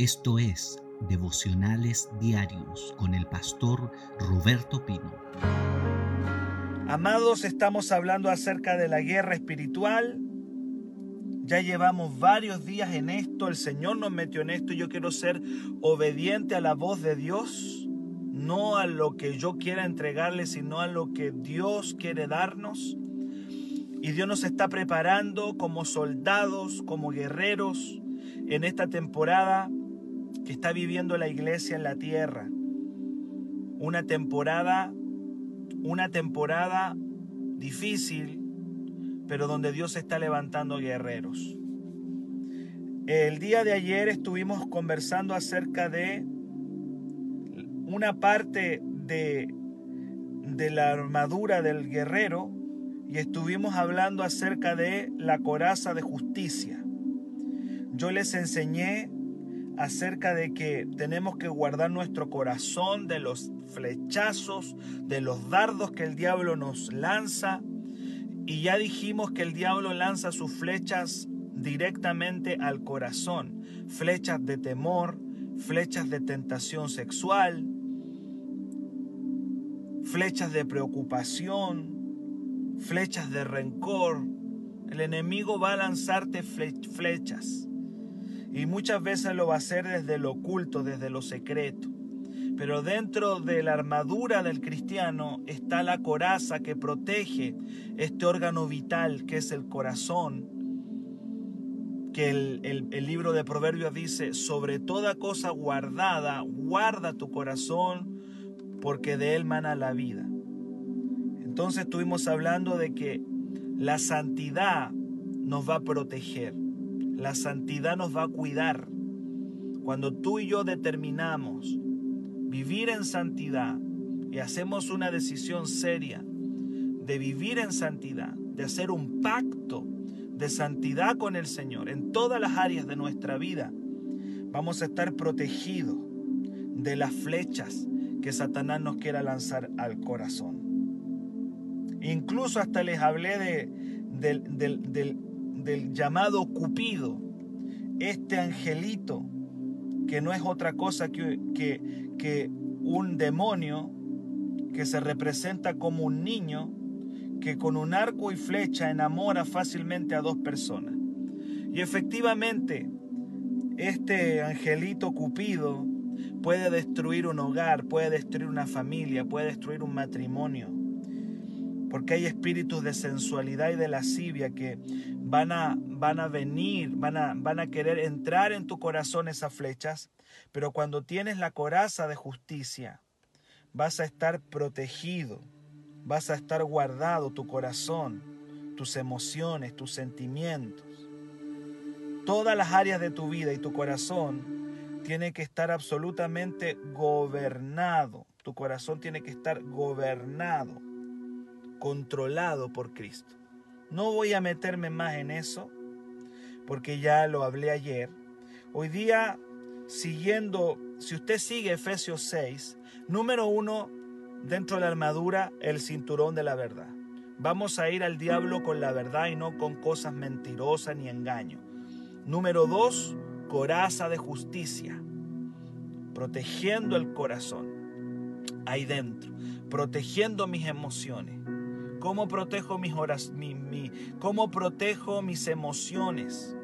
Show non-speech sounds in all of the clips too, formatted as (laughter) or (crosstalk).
Esto es Devocionales Diarios con el pastor Roberto Pino. Amados, estamos hablando acerca de la guerra espiritual. Ya llevamos varios días en esto, el Señor nos metió en esto y yo quiero ser obediente a la voz de Dios, no a lo que yo quiera entregarle, sino a lo que Dios quiere darnos. Y Dios nos está preparando como soldados, como guerreros en esta temporada que está viviendo la iglesia en la tierra. Una temporada, una temporada difícil, pero donde Dios está levantando guerreros. El día de ayer estuvimos conversando acerca de una parte de, de la armadura del guerrero y estuvimos hablando acerca de la coraza de justicia. Yo les enseñé acerca de que tenemos que guardar nuestro corazón de los flechazos, de los dardos que el diablo nos lanza. Y ya dijimos que el diablo lanza sus flechas directamente al corazón. Flechas de temor, flechas de tentación sexual, flechas de preocupación, flechas de rencor. El enemigo va a lanzarte flechas. Y muchas veces lo va a hacer desde lo oculto, desde lo secreto. Pero dentro de la armadura del cristiano está la coraza que protege este órgano vital que es el corazón. Que el, libro de Proverbios dice, sobre toda cosa guardada, guarda tu corazón porque de él mana la vida. Entonces estuvimos hablando de que la santidad nos va a proteger. La santidad nos va a cuidar. Cuando tú y yo determinamos vivir en santidad y hacemos una decisión seria de vivir en santidad, de hacer un pacto de santidad con el Señor en todas las áreas de nuestra vida, vamos a estar protegidos de las flechas que Satanás nos quiera lanzar al corazón. Incluso hasta les hablé de, del, llamado Cupido, este angelito, que no es otra cosa que, que un demonio que se representa como un niño que con un arco y flecha enamora fácilmente a dos personas. Y efectivamente, este angelito Cupido puede destruir un hogar, puede destruir una familia, puede destruir un matrimonio. Porque hay espíritus de sensualidad y de lascivia que van a, van a venir, van a, van a querer entrar en tu corazón esas flechas, pero cuando tienes la coraza de justicia, vas a estar protegido, vas a estar guardado tu corazón, tus emociones, tus sentimientos. Todas las áreas de tu vida y tu corazón tiene que estar absolutamente gobernado. Tu corazón tiene que estar gobernado, controlado por Cristo. No voy a meterme más en eso, porque ya lo hablé ayer. Hoy día, siguiendo, si usted sigue Efesios 6, número uno, dentro de la armadura, el cinturón de la verdad. Vamos a ir al diablo con la verdad y no con cosas mentirosas ni engaño. Número dos, coraza de justicia, protegiendo el corazón ahí dentro, protegiendo mis emociones, ¿Cómo protejo mis horas, mi, cómo protejo mis emociones?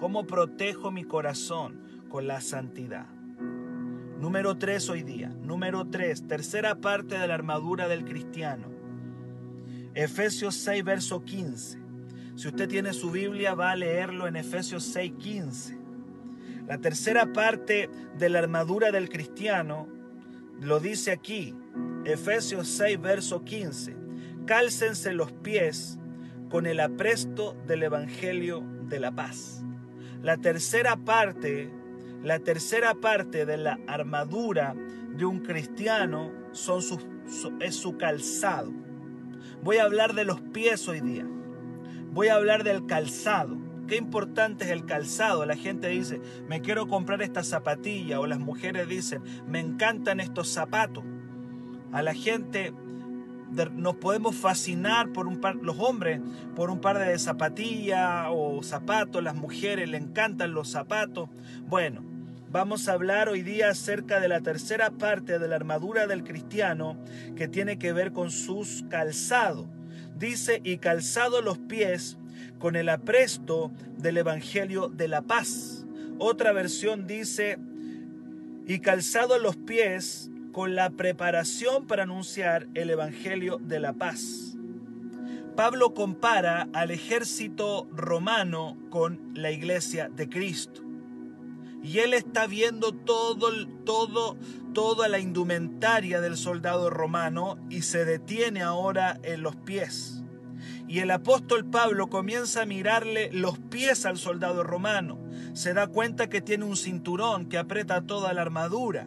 ¿Cómo protejo mi corazón? Con la santidad. Número 3 hoy día. Número 3, tercera parte de la armadura del cristiano. Efesios 6, verso 15. Si usted tiene su Biblia, va a leerlo en Efesios 6, 15. La tercera parte de la armadura del cristiano lo dice aquí, Efesios 6, verso 15 cálcense los pies con el apresto del Evangelio de la paz. La tercera parte, la tercera parte de la armadura de un cristiano son es su calzado. Voy a hablar de los pies hoy día. Voy a hablar del calzado. Qué importante es el calzado. La gente dice, me quiero comprar esta zapatilla. O las mujeres dicen, me encantan estos zapatos. A la gente nos podemos fascinar por un par, los hombres por un par de zapatillas o zapatos, las mujeres le encantan los zapatos. Bueno, Vamos a hablar hoy día acerca de la tercera parte de la armadura del cristiano que tiene que ver con sus calzados. Dice, y calzado los pies con el apresto del Evangelio de la paz. Otra versión dice, y calzado los pies con la preparación para anunciar el Evangelio de la paz. Pablo compara al ejército romano con la iglesia de Cristo. Y él está viendo todo, todo, toda la indumentaria del soldado romano y se detiene ahora en los pies. Y el apóstol Pablo comienza a mirarle los pies al soldado romano. Se da cuenta que tiene un cinturón que aprieta toda la armadura.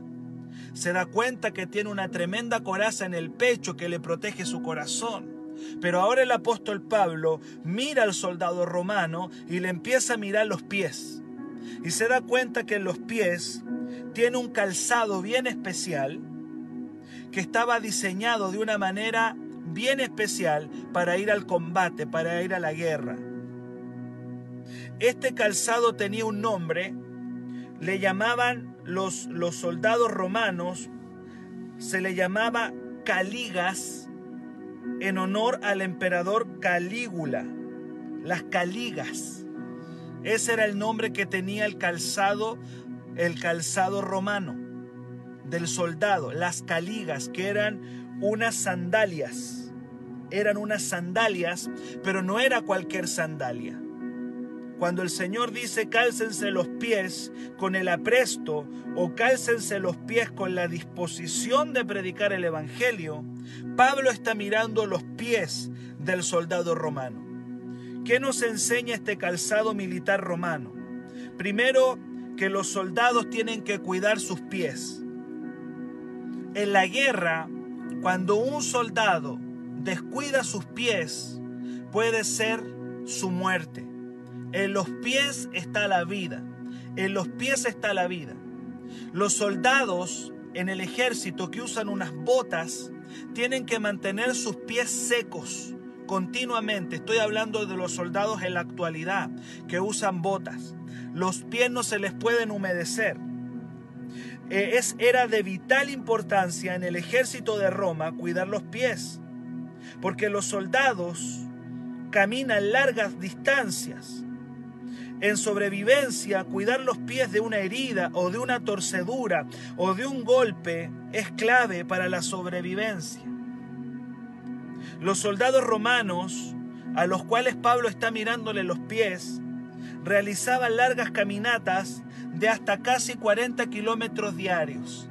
Se da cuenta que tiene una tremenda coraza en el pecho que le protege su corazón. Pero ahora el apóstol Pablo mira al soldado romano y le empieza a mirar los pies y se da cuenta que en los pies tiene un calzado bien especial que estaba diseñado de una manera bien especial para ir al combate, para ir a la guerra. Este calzado tenía un nombre, le llamaban los, los soldados romanos, se le llamaba caligas en honor al emperador Calígula, las caligas. Ese era el nombre que tenía el calzado, el calzado romano del soldado, las caligas, que eran unas sandalias. Eran unas sandalias, pero no era cualquier sandalia. Cuando el Señor dice cálcense los pies con el apresto o cálcense los pies con la disposición de predicar el Evangelio, Pablo está mirando los pies del soldado romano. ¿Qué nos enseña este calzado militar romano? Primero, que los soldados tienen que cuidar sus pies. En la guerra, cuando un soldado descuida sus pies, puede ser su muerte. En los pies está la vida. En los pies está la vida. Los soldados en el ejército que usan unas botas tienen que mantener sus pies secos continuamente. Estoy hablando de los soldados en la actualidad que usan botas. Los pies no se les pueden humedecer. Eh, era de vital importancia en el ejército de Roma cuidar los pies, porque los soldados caminan largas distancias. En sobrevivencia, cuidar los pies de una herida o de una torcedura o de un golpe es clave para la sobrevivencia. Los soldados romanos, a los cuales Pablo está mirándole los pies, realizaban largas caminatas de hasta casi 40 kilómetros diarios.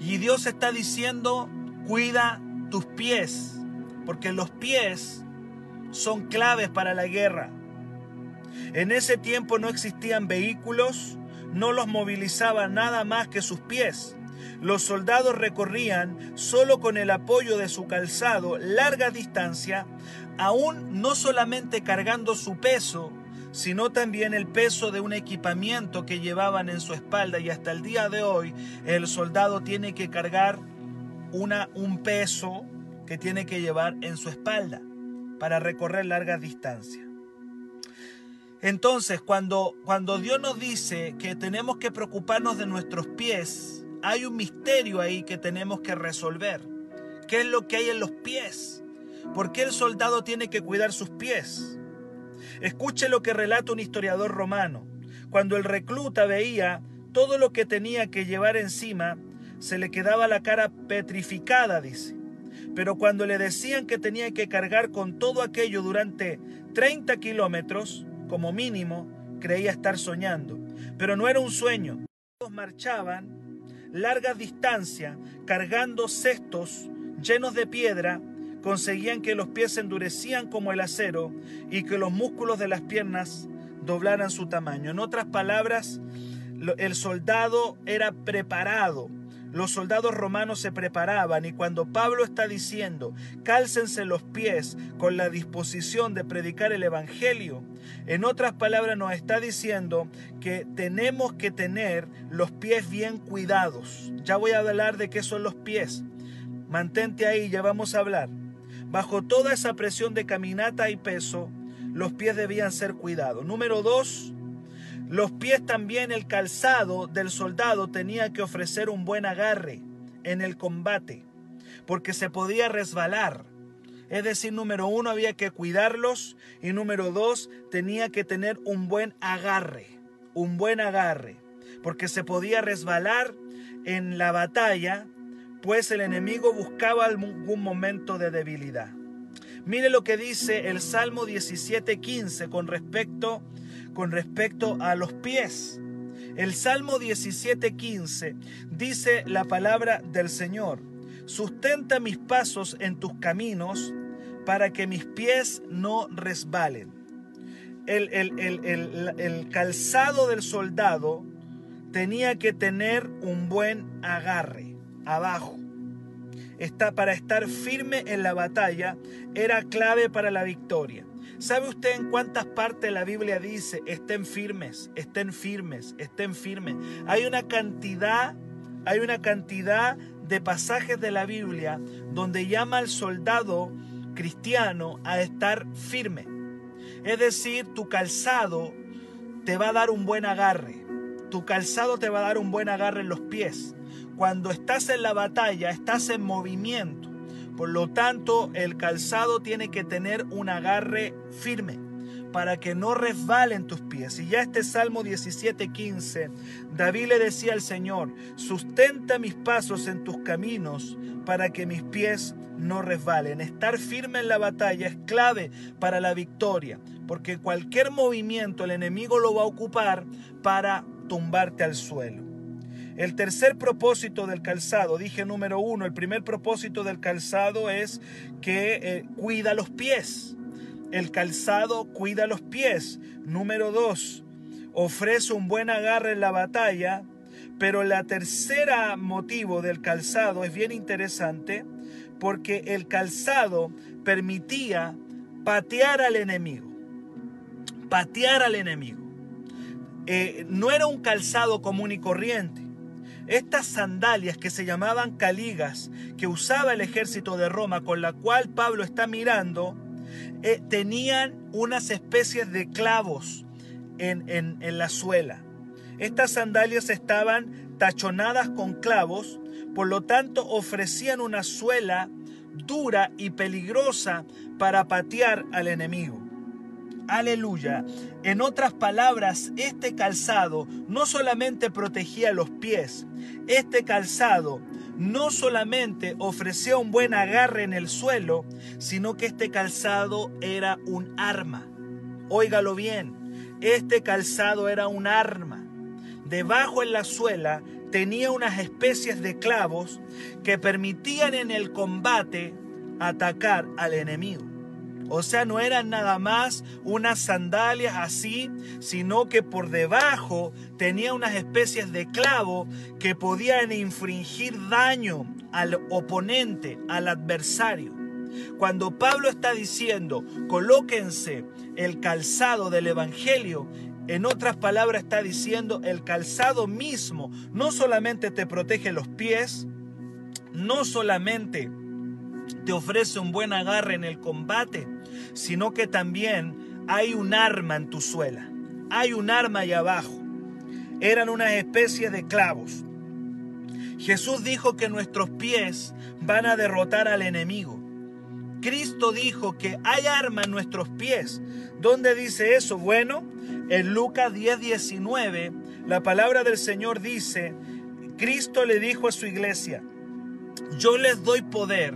Y Dios está diciendo, cuida tus pies, porque los pies son claves para la guerra. En ese tiempo no existían vehículos, no los movilizaba nada más que sus pies. Los soldados recorrían, solo con el apoyo de su calzado, larga distancia, aún no solamente cargando su peso, sino también el peso de un equipamiento que llevaban en su espalda y hasta el día de hoy el soldado tiene que cargar una, un peso que tiene que llevar en su espalda para recorrer largas distancias. Entonces, cuando, cuando Dios nos dice que tenemos que preocuparnos de nuestros pies, hay un misterio ahí que tenemos que resolver. ¿Qué es lo que hay en los pies? ¿Por qué el soldado tiene que cuidar sus pies? Escuche lo que relata un historiador romano. Cuando el recluta veía todo lo que tenía que llevar encima, se le quedaba la cara petrificada, dice. Pero cuando le decían que tenía que cargar con todo aquello durante 30 kilómetros, como mínimo, creía estar soñando. Pero no era un sueño. Todos marchaban largas distancias, cargando cestos llenos de piedra, conseguían que los pies se endurecían como el acero y que los músculos de las piernas doblaran su tamaño. En otras palabras, el soldado era preparado los soldados romanos se preparaban y cuando Pablo está diciendo, cálcense los pies con la disposición de predicar el Evangelio, en otras palabras nos está diciendo que tenemos que tener los pies bien cuidados. Ya voy a hablar de qué son los pies. Mantente ahí, ya vamos a hablar. Bajo toda esa presión de caminata y peso, los pies debían ser cuidados. Número dos, Los pies también, el calzado del soldado tenía que ofrecer un buen agarre en el combate, porque se podía resbalar. Es decir, número uno, había que cuidarlos y número dos, tenía que tener un buen agarre, un buen agarre, porque se podía resbalar en la batalla, pues el enemigo buscaba algún momento de debilidad. Mire lo que dice el Salmo 17:15 con respecto con respecto a los pies. El Salmo 17:15 dice la palabra del Señor: Sustenta mis pasos en tus caminos para que mis pies no resbalen. El, el, calzado del soldado tenía que tener un buen agarre abajo. Está, para estar firme en la batalla era clave para la victoria. ¿Sabe usted en cuántas partes la Biblia dice estén firmes, estén firmes, estén firmes? Hay una cantidad, hay una cantidad de pasajes de la Biblia donde llama al soldado cristiano a estar firme. Es decir, tu calzado te va a dar un buen agarre. Tu calzado te va a dar un buen agarre en los pies. Cuando estás en la batalla, estás en movimiento. Por lo tanto, el calzado tiene que tener un agarre firme para que no resbalen tus pies. Y ya este Salmo 17:15, David le decía al Señor, sustenta mis pasos en tus caminos para que mis pies no resbalen. Estar firme en la batalla es clave para la victoria, porque cualquier movimiento el enemigo lo va a ocupar para tumbarte al suelo. El tercer propósito del calzado, dije número uno, el primer propósito del calzado es que eh, cuida los pies. El calzado cuida los pies. Número dos, ofrece un buen agarre en la batalla. Pero la tercera motivo del calzado es bien interesante porque el calzado permitía patear al enemigo. Patear al enemigo. Eh, no era un calzado común y corriente. Estas sandalias que se llamaban caligas, que usaba el ejército de Roma, con la cual Pablo está mirando, eh, tenían unas especies de clavos en, en la suela. Estas sandalias estaban tachonadas con clavos, por lo tanto ofrecían una suela dura y peligrosa para patear al enemigo. Aleluya. En otras palabras, este calzado no solamente protegía los pies, este calzado no solamente ofrecía un buen agarre en el suelo, sino que este calzado era un arma. Óigalo bien, este calzado era un arma. Debajo en la suela tenía unas especies de clavos que permitían en el combate atacar al enemigo. O sea, no eran nada más unas sandalias así, sino que por debajo tenía unas especies de clavo que podían infringir daño al oponente, al adversario. Cuando Pablo está diciendo, colóquense el calzado del Evangelio, en otras palabras está diciendo, el calzado mismo no solamente te protege los pies, no solamente te ofrece un buen agarre en el combate, sino que también hay un arma en tu suela. Hay un arma ahí abajo. Eran una especie de clavos. Jesús dijo que nuestros pies van a derrotar al enemigo. Cristo dijo que hay arma en nuestros pies. ¿Dónde dice eso? Bueno, en Lucas 10, 19, la palabra del Señor dice, Cristo le dijo a su iglesia, yo les doy poder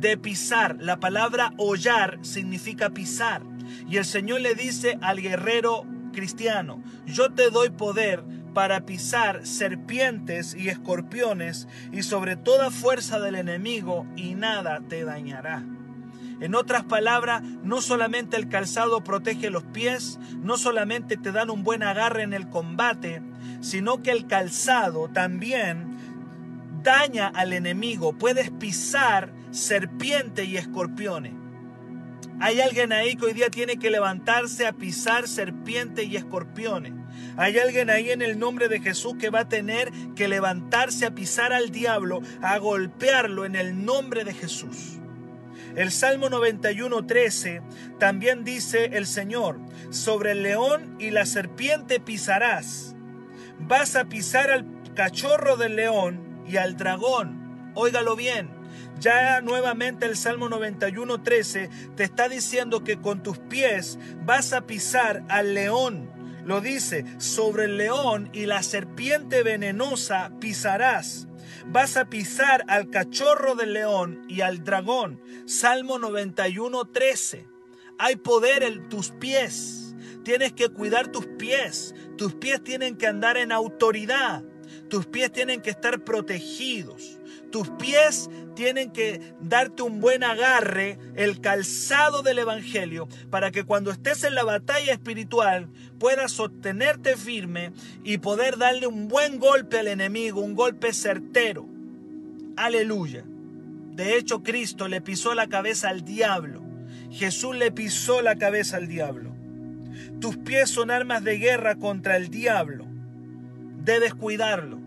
de pisar. La palabra hollar significa pisar. Y el Señor le dice al guerrero cristiano, yo te doy poder para pisar serpientes y escorpiones y sobre toda fuerza del enemigo y nada te dañará. En otras palabras, no solamente el calzado protege los pies, no solamente te dan un buen agarre en el combate, sino que el calzado también daña al enemigo. Puedes pisar serpientes y escorpiones. Hay alguien ahí que hoy día tiene que levantarse a pisar serpientes y escorpiones. Hay alguien ahí en el nombre de Jesús que va a tener que levantarse a pisar al diablo, a golpearlo en el nombre de Jesús. El Salmo 91.13 también dice el Señor, sobre el león y la serpiente pisarás. Vas a pisar al cachorro del león y al dragón. Óigalo bien. Ya nuevamente el Salmo 91.13 te está diciendo que con tus pies vas a pisar al león. Lo dice, sobre el león y la serpiente venenosa pisarás. Vas a pisar al cachorro del león y al dragón. Salmo 91.13. Hay poder en tus pies. Tienes que cuidar tus pies. Tus pies tienen que andar en autoridad. Tus pies tienen que estar protegidos. Tus pies tienen que darte un buen agarre, el calzado del Evangelio, para que cuando estés en la batalla espiritual puedas sostenerte firme y poder darle un buen golpe al enemigo, un golpe certero. Aleluya. De hecho, Cristo le pisó la cabeza al diablo. Jesús le pisó la cabeza al diablo. Tus pies son armas de guerra contra el diablo. Debes cuidarlo.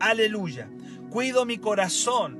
Aleluya. Cuido mi corazón.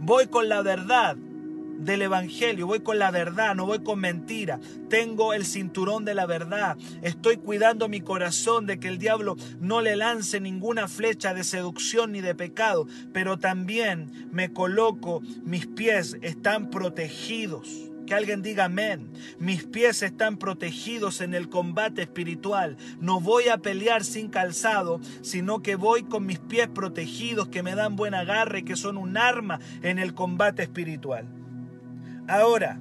Voy con la verdad del Evangelio, voy con la verdad, no voy con mentira. Tengo el cinturón de la verdad. Estoy cuidando mi corazón de que el diablo no le lance ninguna flecha de seducción ni de pecado, pero también me coloco, mis pies están protegidos que alguien diga amén. Mis pies están protegidos en el combate espiritual. No voy a pelear sin calzado, sino que voy con mis pies protegidos que me dan buen agarre, que son un arma en el combate espiritual. Ahora,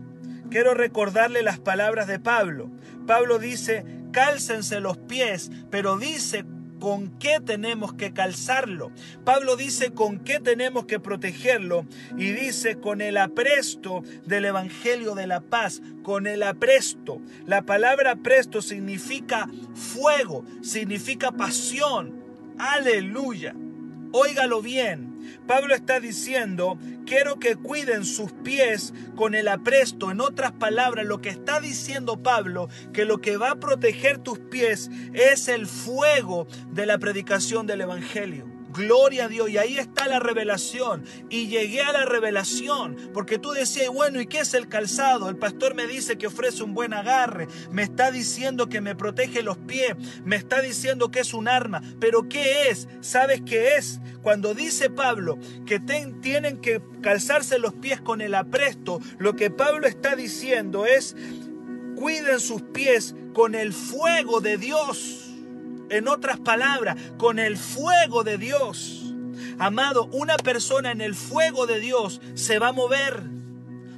quiero recordarle las palabras de Pablo. Pablo dice, cálcense los pies, pero dice con qué tenemos que calzarlo. Pablo dice con qué tenemos que protegerlo y dice con el apresto del Evangelio de la paz, con el apresto. La palabra apresto significa fuego, significa pasión. Aleluya. Óigalo bien. Pablo está diciendo, quiero que cuiden sus pies con el apresto. En otras palabras, lo que está diciendo Pablo, que lo que va a proteger tus pies es el fuego de la predicación del Evangelio. Gloria a Dios. Y ahí está la revelación. Y llegué a la revelación. Porque tú decías, bueno, ¿y qué es el calzado? El pastor me dice que ofrece un buen agarre. Me está diciendo que me protege los pies. Me está diciendo que es un arma. Pero ¿qué es? ¿Sabes qué es? Cuando dice Pablo que tienen que calzarse los pies con el apresto, lo que Pablo está diciendo es, cuiden sus pies con el fuego de Dios. En otras palabras, con el fuego de Dios. Amado, una persona en el fuego de Dios se va a mover.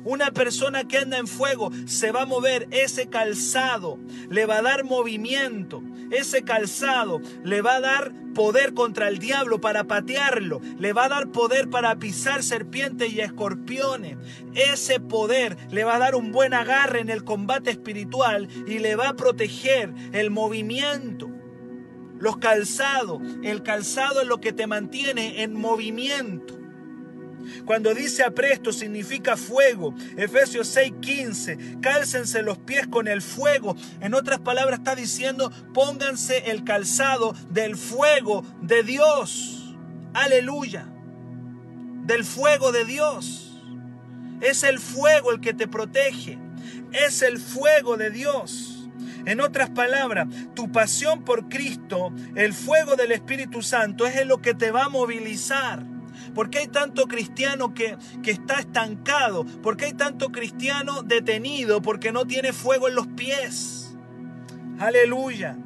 Una persona que anda en fuego se va a mover. Ese calzado le va a dar movimiento. Ese calzado le va a dar poder contra el diablo para patearlo. Le va a dar poder para pisar serpientes y escorpiones. Ese poder le va a dar un buen agarre en el combate espiritual y le va a proteger el movimiento. Los calzados, el calzado es lo que te mantiene en movimiento. Cuando dice apresto significa fuego. Efesios 6:15, cálcense los pies con el fuego. En otras palabras está diciendo, pónganse el calzado del fuego de Dios. Aleluya. Del fuego de Dios. Es el fuego el que te protege. Es el fuego de Dios. En otras palabras, tu pasión por Cristo, el fuego del Espíritu Santo, es lo que te va a movilizar. ¿Por qué hay tanto cristiano que, que está estancado? ¿Por qué hay tanto cristiano detenido? Porque no tiene fuego en los pies. Aleluya.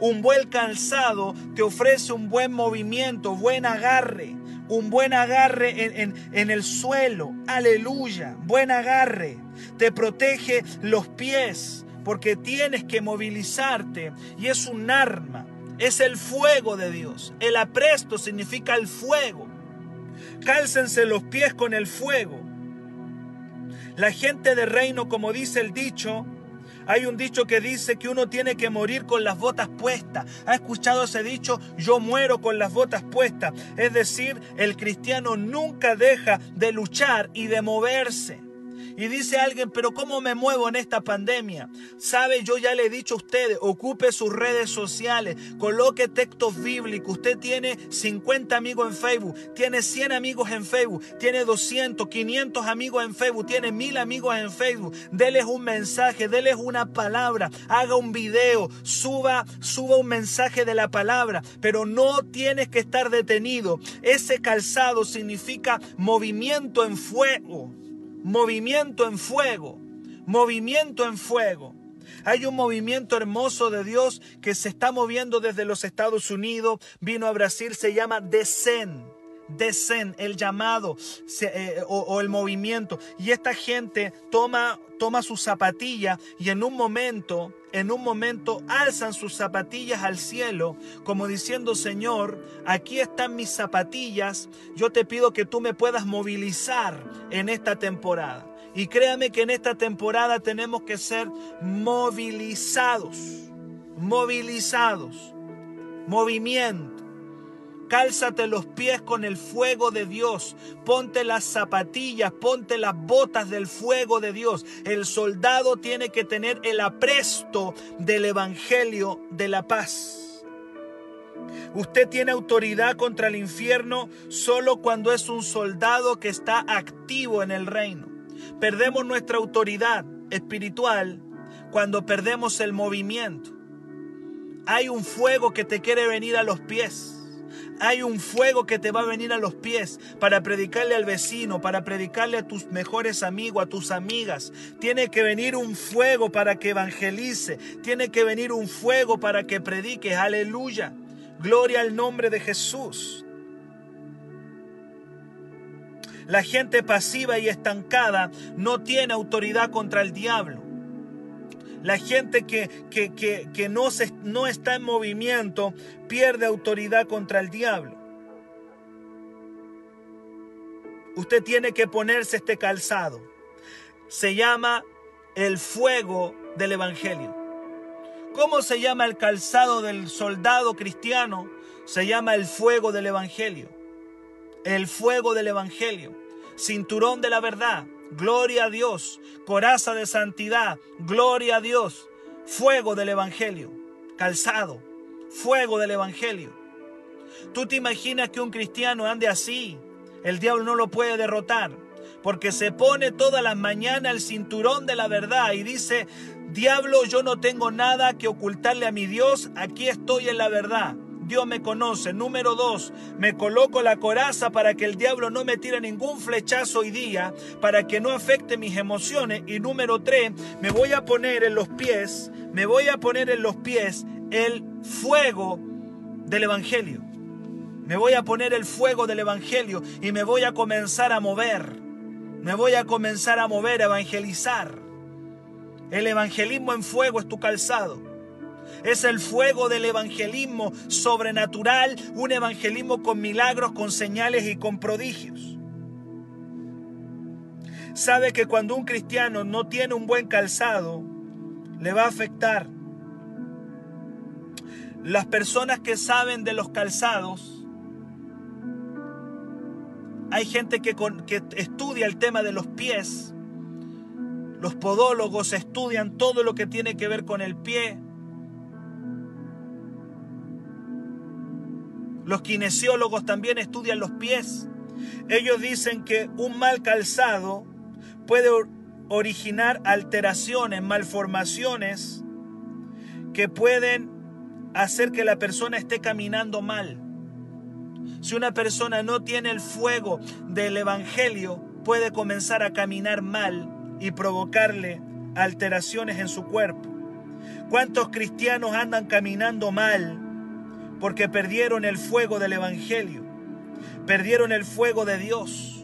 Un buen calzado te ofrece un buen movimiento, buen agarre, un buen agarre en, en, en, el suelo. Aleluya, buen agarre. Te protege los pies porque tienes que movilizarte y es un arma, es el fuego de Dios. El apresto significa el fuego. Cálcense los pies con el fuego. La gente de reino, como dice el dicho, hay un dicho que dice que uno tiene que morir con las botas puestas. ¿Ha escuchado ese dicho? Yo muero con las botas puestas. Es decir, el cristiano nunca deja de luchar y de moverse. Y dice alguien, pero ¿cómo me muevo en esta pandemia? Sabe, yo ya le he dicho a ustedes, ocupe sus redes sociales, coloque textos bíblicos. Usted tiene 50 amigos en Facebook, tiene 100 amigos en Facebook, tiene 200, 500 amigos en Facebook, tiene 1000 amigos en Facebook. Deles un mensaje, deles una palabra, haga un video, suba, suba un mensaje de la palabra, pero no tienes que estar detenido. Ese calzado significa movimiento en fuego movimiento en fuego, movimiento en fuego. Hay un movimiento hermoso de Dios que se está moviendo desde los Estados Unidos, vino a Brasil, se llama Desen. Desen, el llamado eh, o, el movimiento. Y esta gente toma, toma sus zapatillas y en un momento, en un momento alzan sus zapatillas al cielo, como diciendo, Señor, aquí están mis zapatillas, yo te pido que tú me puedas movilizar en esta temporada. Y créame que en esta temporada tenemos que ser movilizados, movilizados, movimiento. Cálzate los pies con el fuego de Dios. Ponte las zapatillas, ponte las botas del fuego de Dios. El soldado tiene que tener el apresto del Evangelio de la paz. Usted tiene autoridad contra el infierno solo cuando es un soldado que está activo en el reino. Perdemos nuestra autoridad espiritual cuando perdemos el movimiento. Hay un fuego que te quiere venir a los pies. Hay un fuego que te va a venir a los pies para predicarle al vecino, para predicarle a tus mejores amigos, a tus amigas. Tiene que venir un fuego para que evangelice. Tiene que venir un fuego para que predique. Aleluya. Gloria al nombre de Jesús. La gente pasiva y estancada no tiene autoridad contra el diablo. La gente que, que, no, se, no está en movimiento pierde autoridad contra el diablo. Usted tiene que ponerse este calzado. Se llama el fuego del Evangelio. ¿Cómo se llama el calzado del soldado cristiano? Se llama el fuego del Evangelio. El fuego del Evangelio. Cinturón de la verdad gloria a Dios, coraza de santidad, gloria a Dios, fuego del Evangelio, calzado, fuego del Evangelio. Tú te imaginas que un cristiano ande así, el diablo no lo puede derrotar, porque se pone todas las mañanas el cinturón de la verdad y dice, diablo, yo no tengo nada que ocultarle a mi Dios, aquí estoy en la verdad. Dios me conoce. Número dos, me coloco la coraza para que el diablo no me tire ningún flechazo hoy día, para que no afecte mis emociones. Y número tres, me voy a poner en los pies, me voy a poner en los pies el fuego del Evangelio. Me voy a poner el fuego del Evangelio y me voy a comenzar a mover. Me voy a comenzar a mover, a evangelizar. El evangelismo en fuego es tu calzado. Es el fuego del evangelismo sobrenatural, un evangelismo con milagros, con señales y con prodigios. Sabe que cuando un cristiano no tiene un buen calzado, le va a afectar. Las personas que saben de los calzados, hay gente que, que estudia el tema de los pies. Los podólogos estudian todo lo que tiene que ver con el pie. Los kinesiólogos también estudian los pies. Ellos dicen que un mal calzado puede originar alteraciones, malformaciones que pueden hacer que la persona esté caminando mal. Si una persona no tiene el fuego del Evangelio, puede comenzar a caminar mal y provocarle alteraciones en su cuerpo. ¿Cuántos cristianos andan caminando mal porque perdieron el fuego del Evangelio, perdieron el fuego de Dios.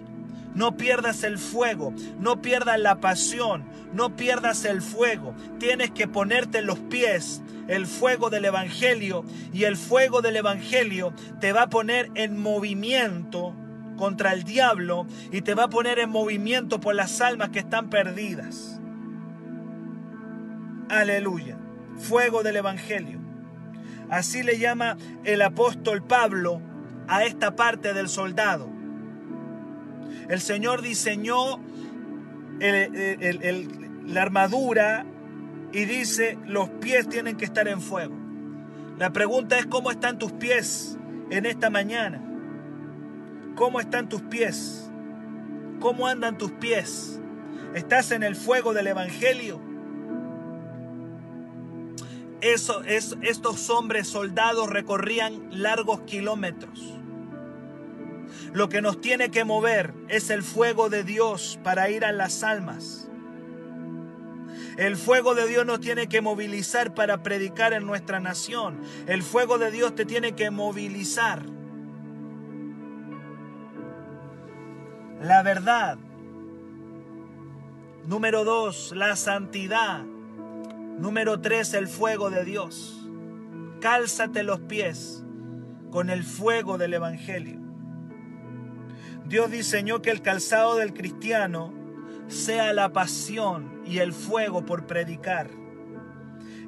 No pierdas el fuego, no pierdas la pasión, no pierdas el fuego. Tienes que ponerte en los pies el fuego del Evangelio y el fuego del Evangelio te va a poner en movimiento contra el diablo y te va a poner en movimiento por las almas que están perdidas. Aleluya. Fuego del Evangelio. Así le llama el apóstol Pablo a esta parte del soldado. El Señor diseñó la armadura y dice, los pies tienen que estar en fuego. La pregunta es, ¿cómo están tus pies en esta mañana? ¿Cómo están tus pies? ¿Cómo andan tus pies? ¿Estás en el fuego del Evangelio? Es, estos hombres soldados recorrían largos kilómetros. Lo que nos tiene que mover es el fuego de Dios para ir a las almas. El fuego de Dios nos tiene que movilizar para predicar en nuestra nación. El fuego de Dios te tiene que movilizar. La verdad. Número dos, la santidad. Número tres, el fuego de Dios. Cálzate los pies con el fuego del Evangelio. Dios diseñó que el calzado del cristiano sea la pasión y el fuego por predicar.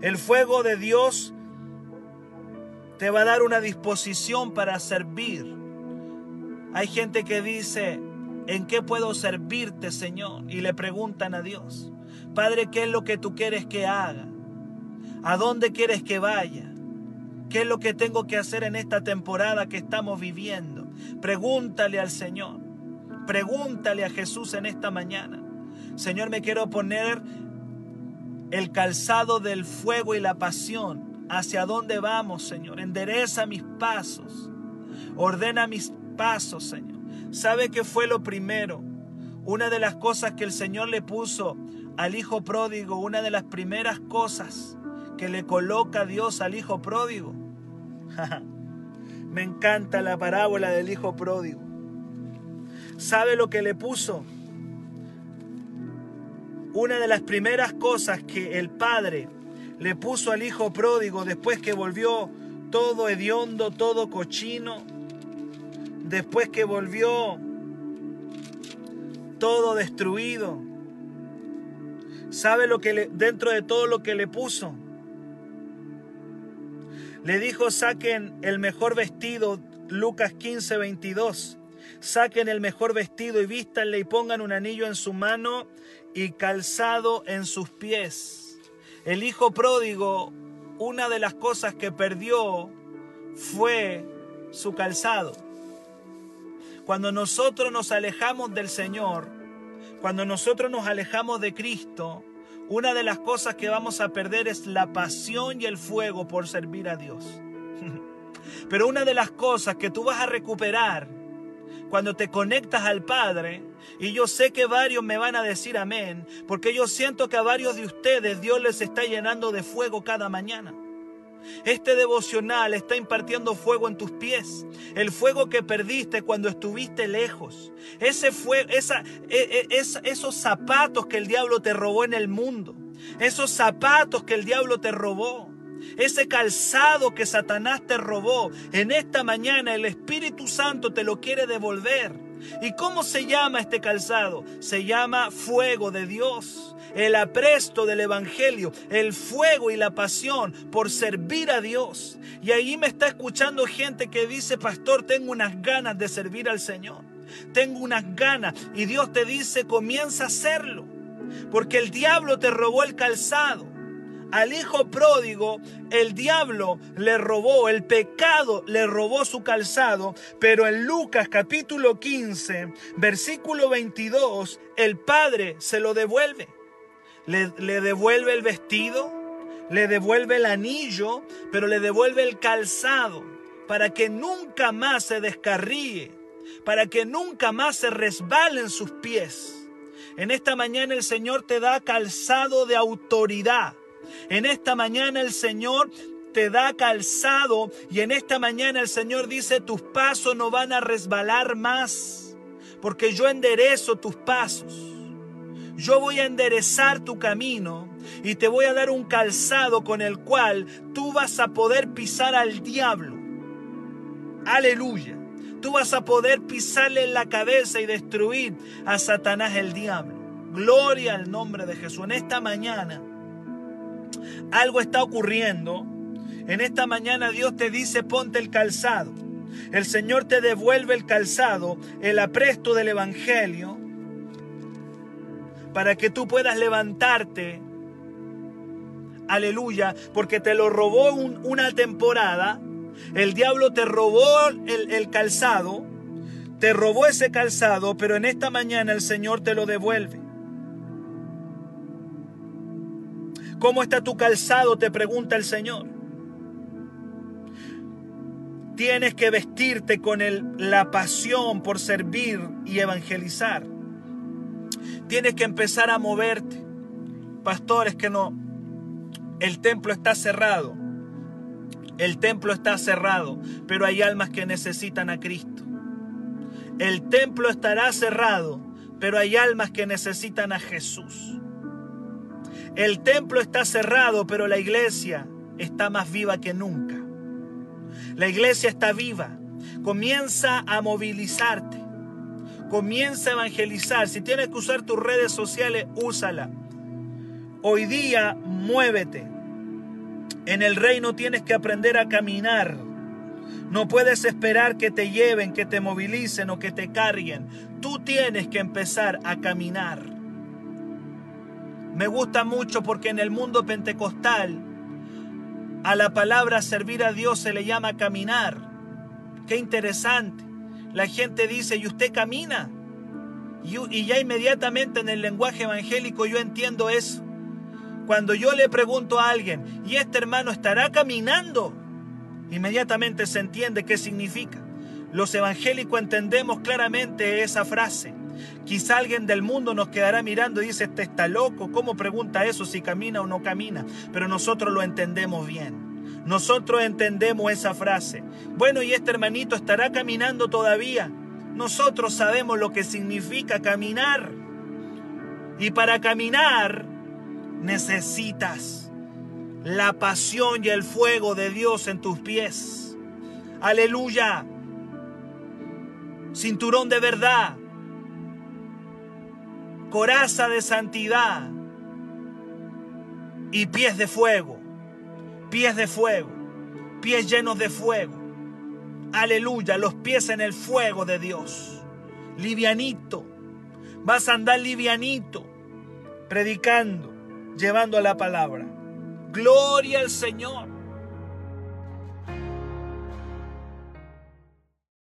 El fuego de Dios te va a dar una disposición para servir. Hay gente que dice, ¿en qué puedo servirte, Señor? Y le preguntan a Dios. Padre, ¿qué es lo que tú quieres que haga? ¿A dónde quieres que vaya? ¿Qué es lo que tengo que hacer en esta temporada que estamos viviendo? Pregúntale al Señor. Pregúntale a Jesús en esta mañana. Señor, me quiero poner el calzado del fuego y la pasión. ¿Hacia dónde vamos, Señor? Endereza mis pasos. Ordena mis pasos, Señor. ¿Sabe qué fue lo primero? Una de las cosas que el Señor le puso al hijo pródigo, una de las primeras cosas que le coloca Dios al hijo pródigo. (laughs) Me encanta la parábola del hijo pródigo. ¿Sabe lo que le puso? Una de las primeras cosas que el padre le puso al hijo pródigo después que volvió todo hediondo, todo cochino, después que volvió todo destruido, ¿Sabe lo que le, dentro de todo lo que le puso? Le dijo, saquen el mejor vestido, Lucas 15, 22. Saquen el mejor vestido y vístanle y pongan un anillo en su mano y calzado en sus pies. El hijo pródigo, una de las cosas que perdió fue su calzado. Cuando nosotros nos alejamos del Señor, cuando nosotros nos alejamos de Cristo, una de las cosas que vamos a perder es la pasión y el fuego por servir a Dios. (laughs) Pero una de las cosas que tú vas a recuperar cuando te conectas al Padre, y yo sé que varios me van a decir amén, porque yo siento que a varios de ustedes Dios les está llenando de fuego cada mañana. Este devocional está impartiendo fuego en tus pies. El fuego que perdiste cuando estuviste lejos. Ese fue, esa, e, e, esos zapatos que el diablo te robó en el mundo. Esos zapatos que el diablo te robó. Ese calzado que Satanás te robó. En esta mañana el Espíritu Santo te lo quiere devolver. ¿Y cómo se llama este calzado? Se llama fuego de Dios el apresto del Evangelio, el fuego y la pasión por servir a Dios. Y ahí me está escuchando gente que dice, pastor, tengo unas ganas de servir al Señor. Tengo unas ganas. Y Dios te dice, comienza a hacerlo. Porque el diablo te robó el calzado. Al hijo pródigo el diablo le robó, el pecado le robó su calzado, pero en Lucas capítulo 15, versículo 22, el Padre se lo devuelve le, devuelve el vestido, le devuelve el anillo, pero le devuelve el calzado para que nunca más se descarríe, para que nunca más se resbalen sus pies. En esta mañana el Señor te da calzado de autoridad. En esta mañana el Señor te da calzado y en esta mañana el Señor dice tus pasos no van a resbalar más, porque yo enderezo tus pasos yo voy a enderezar tu camino y te voy a dar un calzado con el cual tú vas a poder pisar al diablo. Aleluya. Tú vas a poder pisarle en la cabeza y destruir a Satanás el diablo. Gloria al nombre de Jesús. En esta mañana algo está ocurriendo. En esta mañana Dios te dice ponte el calzado. El Señor te devuelve el calzado, el apresto del Evangelio para que tú puedas levantarte. Aleluya, porque te lo robó una temporada. El diablo te robó el, el calzado, te robó ese calzado, pero en esta mañana el Señor te lo devuelve. ¿Cómo está tu calzado? Te pregunta el Señor. Tienes que vestirte con la pasión por servir y evangelizar. Tienes que empezar a moverte. Pastores que no, el templo está cerrado. El templo está cerrado, pero hay almas que necesitan a Cristo. El templo estará cerrado, pero hay almas que necesitan a Jesús. El templo está cerrado, pero la iglesia está más viva que nunca. La iglesia está viva. Comienza a movilizarte. Comienza a evangelizar. Si tienes que usar tus redes sociales, úsala. Hoy día, muévete. En el reino tienes que aprender a caminar. No puedes esperar que te lleven, que te movilicen o que te carguen. Tú tienes que empezar a caminar. Me gusta mucho porque en el mundo pentecostal a la palabra servir a Dios se le llama caminar. Qué interesante. La gente dice, ¿y usted camina? Y, ya inmediatamente en el lenguaje evangélico yo entiendo eso. Cuando yo le pregunto a alguien, ¿y este hermano estará caminando? Inmediatamente se entiende qué significa. Los evangélicos entendemos claramente esa frase. Quizá alguien del mundo nos quedará mirando y dice, este está loco, ¿cómo pregunta eso si camina o no camina? Pero nosotros lo entendemos bien. Nosotros entendemos esa frase. Bueno, ¿y este hermanito estará caminando todavía? Nosotros sabemos lo que significa caminar. Y para caminar necesitas la pasión y el fuego de Dios en tus pies. Aleluya. Cinturón de verdad coraza de santidad y pies de fuego, pies de fuego, pies llenos de fuego. Aleluya, los pies en el fuego de Dios. Livianito, vas a andar livianito, predicando, llevando la palabra. Gloria al Señor.